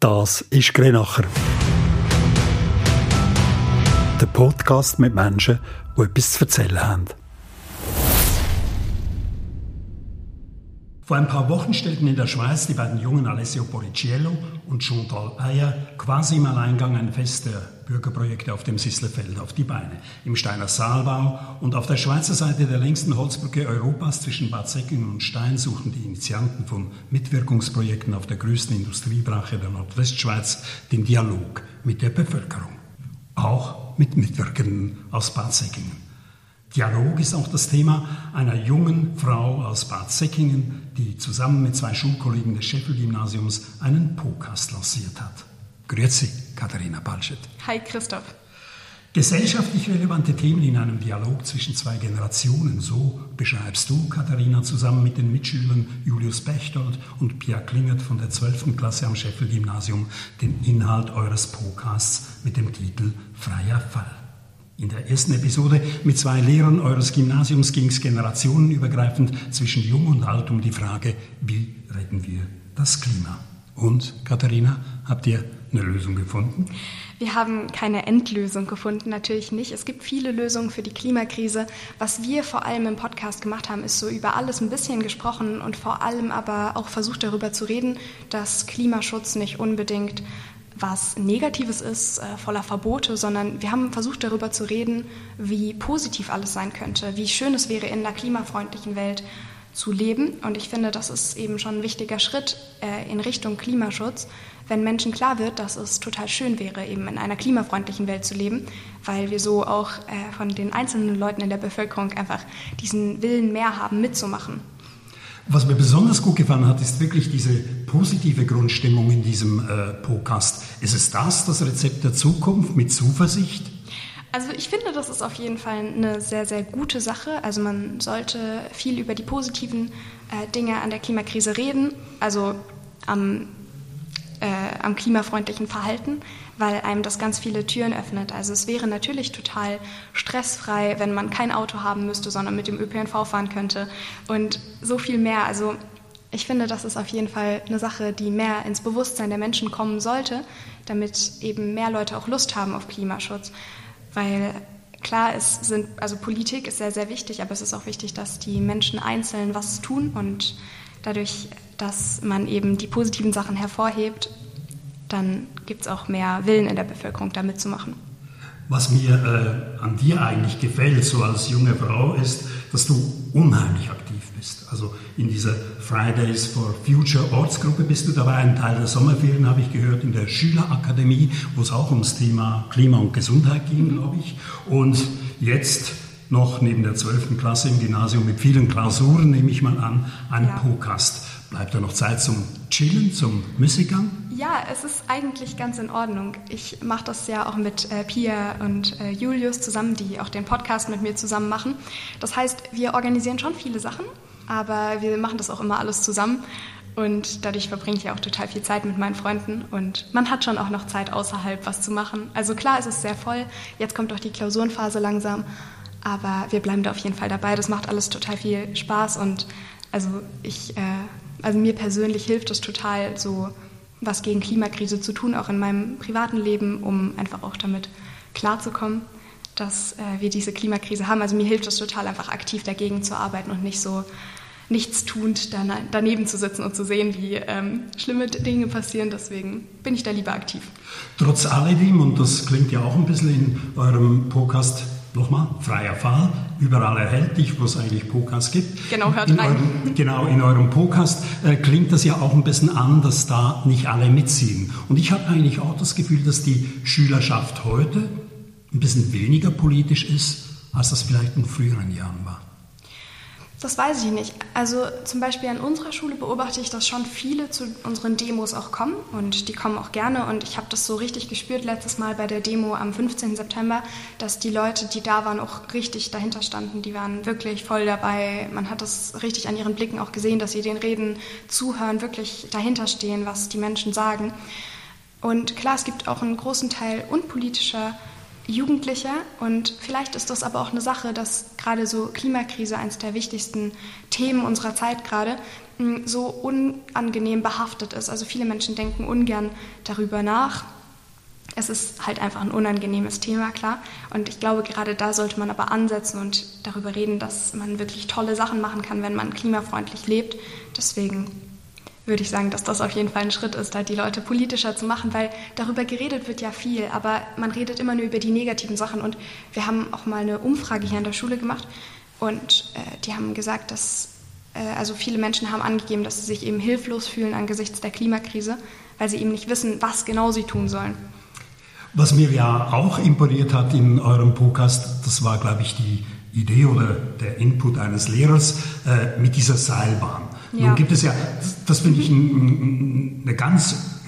Das ist Grenacher. Der Podcast mit Menschen, die etwas zu erzählen haben. Vor ein paar Wochen stellten in der Schweiz die beiden jungen Alessio Poriciello und Chantal Ayer quasi im Alleingang ein Fest der Bürgerprojekte auf dem Sisslefeld auf die Beine. Im Steiner Saalbau und auf der Schweizer Seite der längsten Holzbrücke Europas zwischen Bad Säckingen und Stein suchten die Initianten von Mitwirkungsprojekten auf der größten Industriebrache der Nordwestschweiz den Dialog mit der Bevölkerung. Auch mit Mitwirkenden aus Bad Säckingen. Dialog ist auch das Thema einer jungen Frau aus Bad Säckingen, die zusammen mit zwei Schulkollegen des Scheffel-Gymnasiums einen Podcast lanciert hat. Grüezi, Katharina Balschet. Hi, Christoph. Gesellschaftlich relevante Themen in einem Dialog zwischen zwei Generationen, so beschreibst du, Katharina, zusammen mit den Mitschülern Julius Bechtold und Pia Klingert von der 12. Klasse am Scheffel-Gymnasium den Inhalt eures Podcasts mit dem Titel Freier Fall. In der ersten Episode mit zwei Lehrern eures Gymnasiums ging es generationenübergreifend zwischen Jung und Alt um die Frage, wie retten wir das Klima? Und, Katharina, habt ihr eine Lösung gefunden? Wir haben keine Endlösung gefunden, natürlich nicht. Es gibt viele Lösungen für die Klimakrise. Was wir vor allem im Podcast gemacht haben, ist so über alles ein bisschen gesprochen und vor allem aber auch versucht darüber zu reden, dass Klimaschutz nicht unbedingt was Negatives ist, äh, voller Verbote, sondern wir haben versucht darüber zu reden, wie positiv alles sein könnte, wie schön es wäre, in einer klimafreundlichen Welt zu leben. Und ich finde, das ist eben schon ein wichtiger Schritt äh, in Richtung Klimaschutz, wenn Menschen klar wird, dass es total schön wäre, eben in einer klimafreundlichen Welt zu leben, weil wir so auch äh, von den einzelnen Leuten in der Bevölkerung einfach diesen Willen mehr haben, mitzumachen. Was mir besonders gut gefallen hat, ist wirklich diese positive Grundstimmung in diesem äh, Podcast. Ist es das, das Rezept der Zukunft mit Zuversicht? Also ich finde, das ist auf jeden Fall eine sehr, sehr gute Sache. Also man sollte viel über die positiven äh, Dinge an der Klimakrise reden, also am, äh, am klimafreundlichen Verhalten weil einem das ganz viele Türen öffnet. Also es wäre natürlich total stressfrei, wenn man kein Auto haben müsste, sondern mit dem ÖPNV fahren könnte und so viel mehr. Also ich finde, das ist auf jeden Fall eine Sache, die mehr ins Bewusstsein der Menschen kommen sollte, damit eben mehr Leute auch Lust haben auf Klimaschutz. Weil klar, es sind, also Politik ist sehr, sehr wichtig, aber es ist auch wichtig, dass die Menschen einzeln was tun und dadurch, dass man eben die positiven Sachen hervorhebt, dann gibt es auch mehr Willen in der Bevölkerung, da mitzumachen. Was mir äh, an dir eigentlich gefällt, so als junge Frau, ist, dass du unheimlich aktiv bist. Also in dieser Fridays for Future Ortsgruppe bist du dabei. Ein Teil der Sommerferien habe ich gehört in der Schülerakademie, wo es auch ums Thema Klima und Gesundheit ging, glaube ich. Und jetzt noch neben der 12. Klasse im Gymnasium mit vielen Klausuren, nehme ich mal an, ein ja. Podcast. Bleibt da noch Zeit zum Chillen, zum Müßiggang? Ja, es ist eigentlich ganz in Ordnung. Ich mache das ja auch mit äh, Pia und äh, Julius zusammen, die auch den Podcast mit mir zusammen machen. Das heißt, wir organisieren schon viele Sachen, aber wir machen das auch immer alles zusammen. Und dadurch verbringe ich auch total viel Zeit mit meinen Freunden. Und man hat schon auch noch Zeit außerhalb, was zu machen. Also klar, es ist sehr voll. Jetzt kommt doch die Klausurenphase langsam. Aber wir bleiben da auf jeden Fall dabei. Das macht alles total viel Spaß. Und also ich äh, also mir persönlich hilft es total, so was gegen Klimakrise zu tun, auch in meinem privaten Leben, um einfach auch damit klarzukommen, dass äh, wir diese Klimakrise haben. Also mir hilft es total, einfach aktiv dagegen zu arbeiten und nicht so nichtstuend daneben zu sitzen und zu sehen, wie ähm, schlimme Dinge passieren. Deswegen bin ich da lieber aktiv. Trotz alledem, und das klingt ja auch ein bisschen in eurem Podcast nochmal, freier Fall, überall erhältlich, wo es eigentlich Podcasts gibt. Genau, hört in rein. Eurem, genau, in eurem Podcast äh, klingt das ja auch ein bisschen an, dass da nicht alle mitziehen. Und ich habe eigentlich auch das Gefühl, dass die Schülerschaft heute ein bisschen weniger politisch ist, als das vielleicht in früheren Jahren war. Das weiß ich nicht. Also zum Beispiel an unserer Schule beobachte ich, dass schon viele zu unseren Demos auch kommen und die kommen auch gerne und ich habe das so richtig gespürt letztes Mal bei der Demo am 15. September, dass die Leute, die da waren, auch richtig dahinter standen. Die waren wirklich voll dabei. Man hat das richtig an ihren Blicken auch gesehen, dass sie den Reden zuhören, wirklich dahinter stehen, was die Menschen sagen. Und klar, es gibt auch einen großen Teil unpolitischer Jugendliche und vielleicht ist das aber auch eine Sache, dass gerade so Klimakrise eines der wichtigsten Themen unserer Zeit gerade hm, so unangenehm behaftet ist. Also viele Menschen denken ungern darüber nach. Es ist halt einfach ein unangenehmes Thema, klar. Und ich glaube, gerade da sollte man aber ansetzen und darüber reden, dass man wirklich tolle Sachen machen kann, wenn man klimafreundlich lebt. Deswegen würde ich sagen, dass das auf jeden Fall ein Schritt ist, da die Leute politischer zu machen, weil darüber geredet wird ja viel, aber man redet immer nur über die negativen Sachen. Und wir haben auch mal eine Umfrage hier an der Schule gemacht und äh, die haben gesagt, dass äh, also viele Menschen haben angegeben, dass sie sich eben hilflos fühlen angesichts der Klimakrise, weil sie eben nicht wissen, was genau sie tun sollen. Was mir ja auch imponiert hat in eurem Podcast, das war, glaube ich, die Idee oder der Input eines Lehrers äh, mit dieser Seilbahn. Ja. Nun gibt es ja, das finde ich ein, eine ganz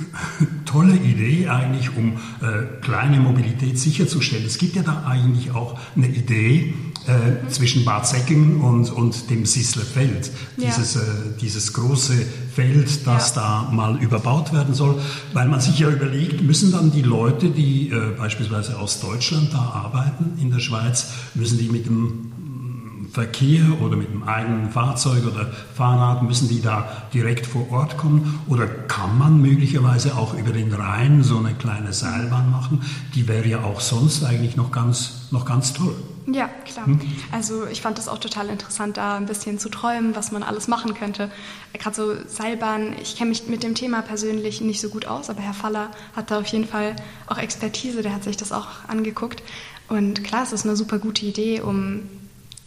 tolle Idee eigentlich, um äh, kleine Mobilität sicherzustellen. Es gibt ja da eigentlich auch eine Idee äh, mhm. zwischen Bad Säckingen und, und dem Sislerfeld. Dieses, ja. äh, dieses große Feld, das ja. da mal überbaut werden soll. Weil man sich ja überlegt, müssen dann die Leute, die äh, beispielsweise aus Deutschland da arbeiten in der Schweiz, müssen die mit dem Verkehr oder mit einem eigenen Fahrzeug oder Fahrrad, müssen die da direkt vor Ort kommen? Oder kann man möglicherweise auch über den Rhein so eine kleine Seilbahn machen? Die wäre ja auch sonst eigentlich noch ganz, noch ganz toll. Ja, klar. Hm? Also ich fand das auch total interessant, da ein bisschen zu träumen, was man alles machen könnte. Gerade so Seilbahn, ich kenne mich mit dem Thema persönlich nicht so gut aus, aber Herr Faller hat da auf jeden Fall auch Expertise, der hat sich das auch angeguckt. Und klar, es ist eine super gute Idee, um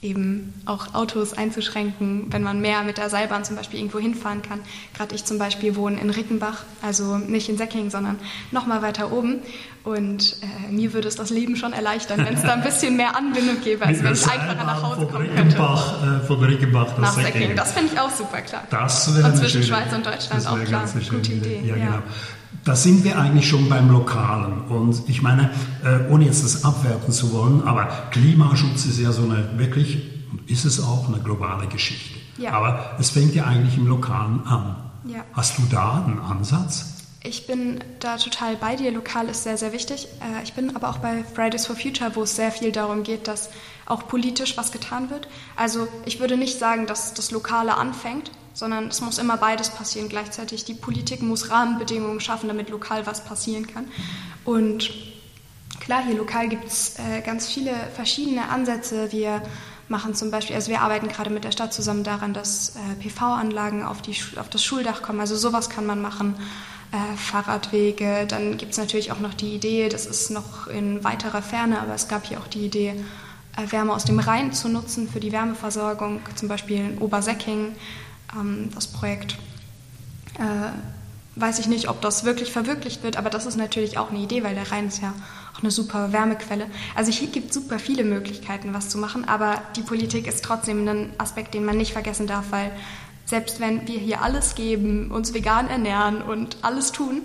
eben auch Autos einzuschränken, wenn man mehr mit der Seilbahn zum Beispiel irgendwo hinfahren kann. Gerade ich zum Beispiel wohne in Rickenbach, also nicht in Säckingen, sondern noch mal weiter oben. Und äh, mir würde es das Leben schon erleichtern, wenn es da ein bisschen mehr Anbindung gäbe, als wenn ich einfacher nach Hause kommen könnte. Äh, von Rickenbach nach Säckingen. Das finde ich auch super, klar. Das wäre und zwischen Schweiz und Deutschland auch klar. Gute Idee. Ja, ja. Genau. Da sind wir eigentlich schon beim Lokalen. Und ich meine, äh, ohne jetzt das abwerten zu wollen, aber Klimaschutz ist ja so eine wirklich, ist es auch, eine globale Geschichte. Ja. Aber es fängt ja eigentlich im Lokalen an. Ja. Hast du da einen Ansatz? Ich bin da total bei dir. Lokal ist sehr, sehr wichtig. Äh, ich bin aber auch bei Fridays for Future, wo es sehr viel darum geht, dass auch politisch was getan wird. Also ich würde nicht sagen, dass das Lokale anfängt, sondern es muss immer beides passieren gleichzeitig. Die Politik muss Rahmenbedingungen schaffen, damit lokal was passieren kann. Und klar, hier lokal gibt es äh, ganz viele verschiedene Ansätze. Wir machen zum Beispiel, also wir arbeiten gerade mit der Stadt zusammen daran, dass äh, PV-Anlagen auf, auf das Schuldach kommen. Also sowas kann man machen. Äh, Fahrradwege. Dann gibt es natürlich auch noch die Idee, das ist noch in weiterer Ferne, aber es gab hier auch die Idee, äh, Wärme aus dem Rhein zu nutzen für die Wärmeversorgung, zum Beispiel in Obersäcking ähm, das Projekt. Äh, weiß ich nicht, ob das wirklich verwirklicht wird, aber das ist natürlich auch eine Idee, weil der Rhein ist ja auch eine super Wärmequelle. Also hier gibt es super viele Möglichkeiten, was zu machen, aber die Politik ist trotzdem ein Aspekt, den man nicht vergessen darf, weil selbst wenn wir hier alles geben, uns vegan ernähren und alles tun,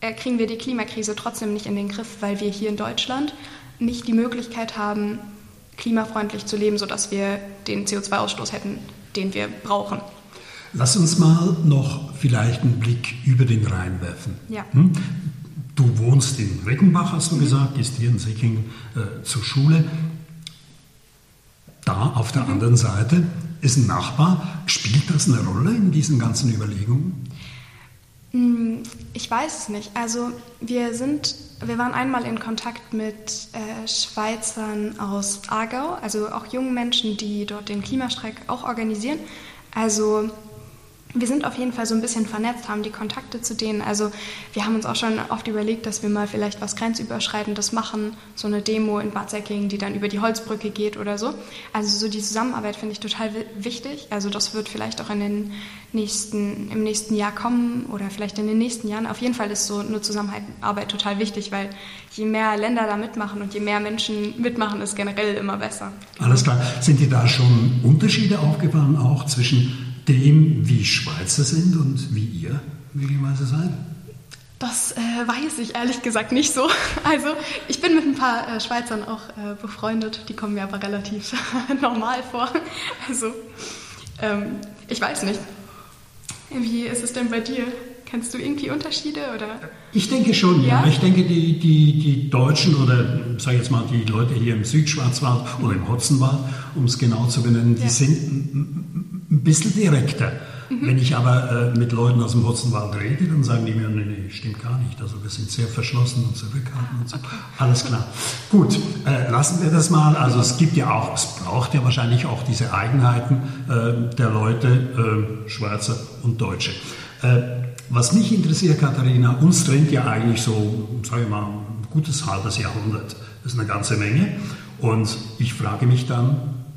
äh, kriegen wir die Klimakrise trotzdem nicht in den Griff, weil wir hier in Deutschland nicht die Möglichkeit haben, klimafreundlich zu leben, sodass wir den CO2-Ausstoß hätten, den wir brauchen. Lass uns mal noch vielleicht einen Blick über den Rhein werfen. Ja. Hm? Du wohnst in Reckenbach, hast du mhm. gesagt, gehst hier in Säckingen äh, zur Schule. Da auf der mhm. anderen Seite ist ein Nachbar. Spielt das eine Rolle in diesen ganzen Überlegungen? Hm, ich weiß es nicht. Also wir sind, wir waren einmal in Kontakt mit äh, Schweizern aus Aargau, also auch jungen Menschen, die dort den Klimastreik auch organisieren. Also wir sind auf jeden Fall so ein bisschen vernetzt, haben die Kontakte zu denen. Also wir haben uns auch schon oft überlegt, dass wir mal vielleicht was Grenzüberschreitendes machen, so eine Demo in Bad Säckingen, die dann über die Holzbrücke geht oder so. Also so die Zusammenarbeit finde ich total wichtig. Also das wird vielleicht auch in den nächsten, im nächsten Jahr kommen oder vielleicht in den nächsten Jahren. Auf jeden Fall ist so eine Zusammenarbeit total wichtig, weil je mehr Länder da mitmachen und je mehr Menschen mitmachen, ist generell immer besser. Alles klar. Sind dir da schon Unterschiede aufgefallen, auch zwischen dem, wie Schweizer sind und wie ihr möglicherweise seid? Das äh, weiß ich ehrlich gesagt nicht so. Also ich bin mit ein paar äh, Schweizern auch äh, befreundet, die kommen mir aber relativ normal vor. Also ähm, ich weiß nicht. Wie ist es denn bei dir? Kennst du irgendwie Unterschiede? Oder? Ich denke schon, ja. ja. Ich denke, die, die, die Deutschen oder, sag ich jetzt mal, die Leute hier im Südschwarzwald oder im Hotzenwald, um es genau zu benennen, ja. die sind ein bisschen direkter. Mhm. Wenn ich aber äh, mit Leuten aus dem Hotzenwald rede, dann sagen die mir, nee, nee, stimmt gar nicht. Also wir sind sehr verschlossen und zurückhaltend und so. Alles klar. Gut, äh, lassen wir das mal. Also es gibt ja auch, es braucht ja wahrscheinlich auch diese Eigenheiten äh, der Leute, äh, Schwarze und Deutsche. Äh, was mich interessiert, Katharina, uns trennt ja eigentlich so, sage ich mal, ein gutes halbes Jahrhundert. Das ist eine ganze Menge. Und ich frage mich dann,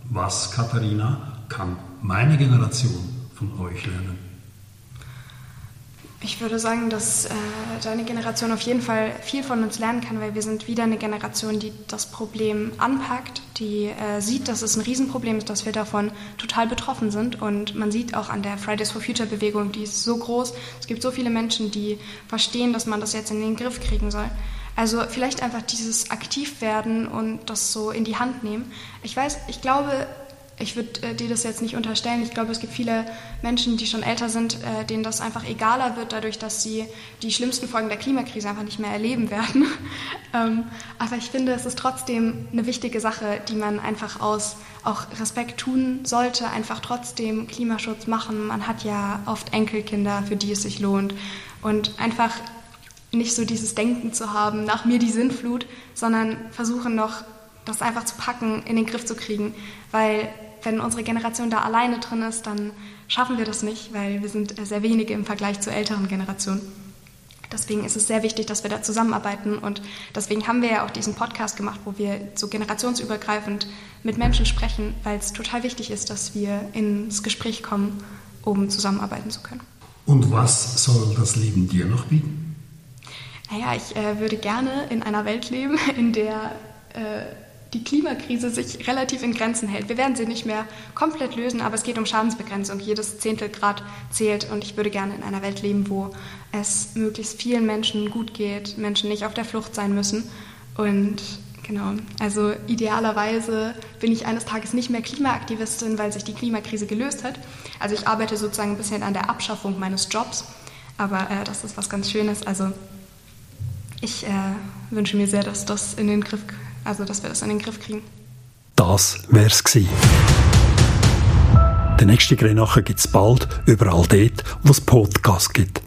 was, Katharina, kann meine Generation von euch lernen? Ich würde sagen, dass äh, deine Generation auf jeden Fall viel von uns lernen kann, weil wir sind wieder eine Generation, die das Problem anpackt, die äh, sieht, dass es ein Riesenproblem ist, dass wir davon total betroffen sind. Und man sieht auch an der Fridays for Future Bewegung, die ist so groß. Es gibt so viele Menschen, die verstehen, dass man das jetzt in den Griff kriegen soll. Also vielleicht einfach dieses Aktivwerden und das so in die Hand nehmen. Ich weiß, ich glaube, ich würde äh, dir das jetzt nicht unterstellen. Ich glaube, es gibt viele Menschen, die schon älter sind, äh, denen das einfach egaler wird, dadurch, dass sie die schlimmsten Folgen der Klimakrise einfach nicht mehr erleben werden. ähm, aber ich finde, es ist trotzdem eine wichtige Sache, die man einfach aus auch Respekt tun sollte, einfach trotzdem Klimaschutz machen. Man hat ja oft Enkelkinder, für die es sich lohnt. Und einfach nicht so dieses Denken zu haben, nach mir die Sinnflut, sondern versuchen noch, das einfach zu packen, in den Griff zu kriegen. Weil wenn unsere Generation da alleine drin ist, dann schaffen wir das nicht, weil wir sind sehr wenige im Vergleich zur älteren Generation. Deswegen ist es sehr wichtig, dass wir da zusammenarbeiten und deswegen haben wir ja auch diesen Podcast gemacht, wo wir so generationsübergreifend mit Menschen sprechen, weil es total wichtig ist, dass wir ins Gespräch kommen, um zusammenarbeiten zu können. Und was soll das Leben dir noch bieten? Naja, ich äh, würde gerne in einer Welt leben, in der äh, die Klimakrise sich relativ in Grenzen hält. Wir werden sie nicht mehr komplett lösen, aber es geht um Schadensbegrenzung. Jedes Zehntelgrad zählt und ich würde gerne in einer Welt leben, wo es möglichst vielen Menschen gut geht, Menschen nicht auf der Flucht sein müssen. Und genau, also idealerweise bin ich eines Tages nicht mehr Klimaaktivistin, weil sich die Klimakrise gelöst hat. Also ich arbeite sozusagen ein bisschen an der Abschaffung meines Jobs, aber äh, das ist was ganz Schönes. Also ich äh, wünsche mir sehr, dass das in den Griff kommt also dass wir das in den Griff kriegen. Das wär's gewesen. Den nächsten Grenachen gibt es bald überall dort, wo es Podcasts gibt.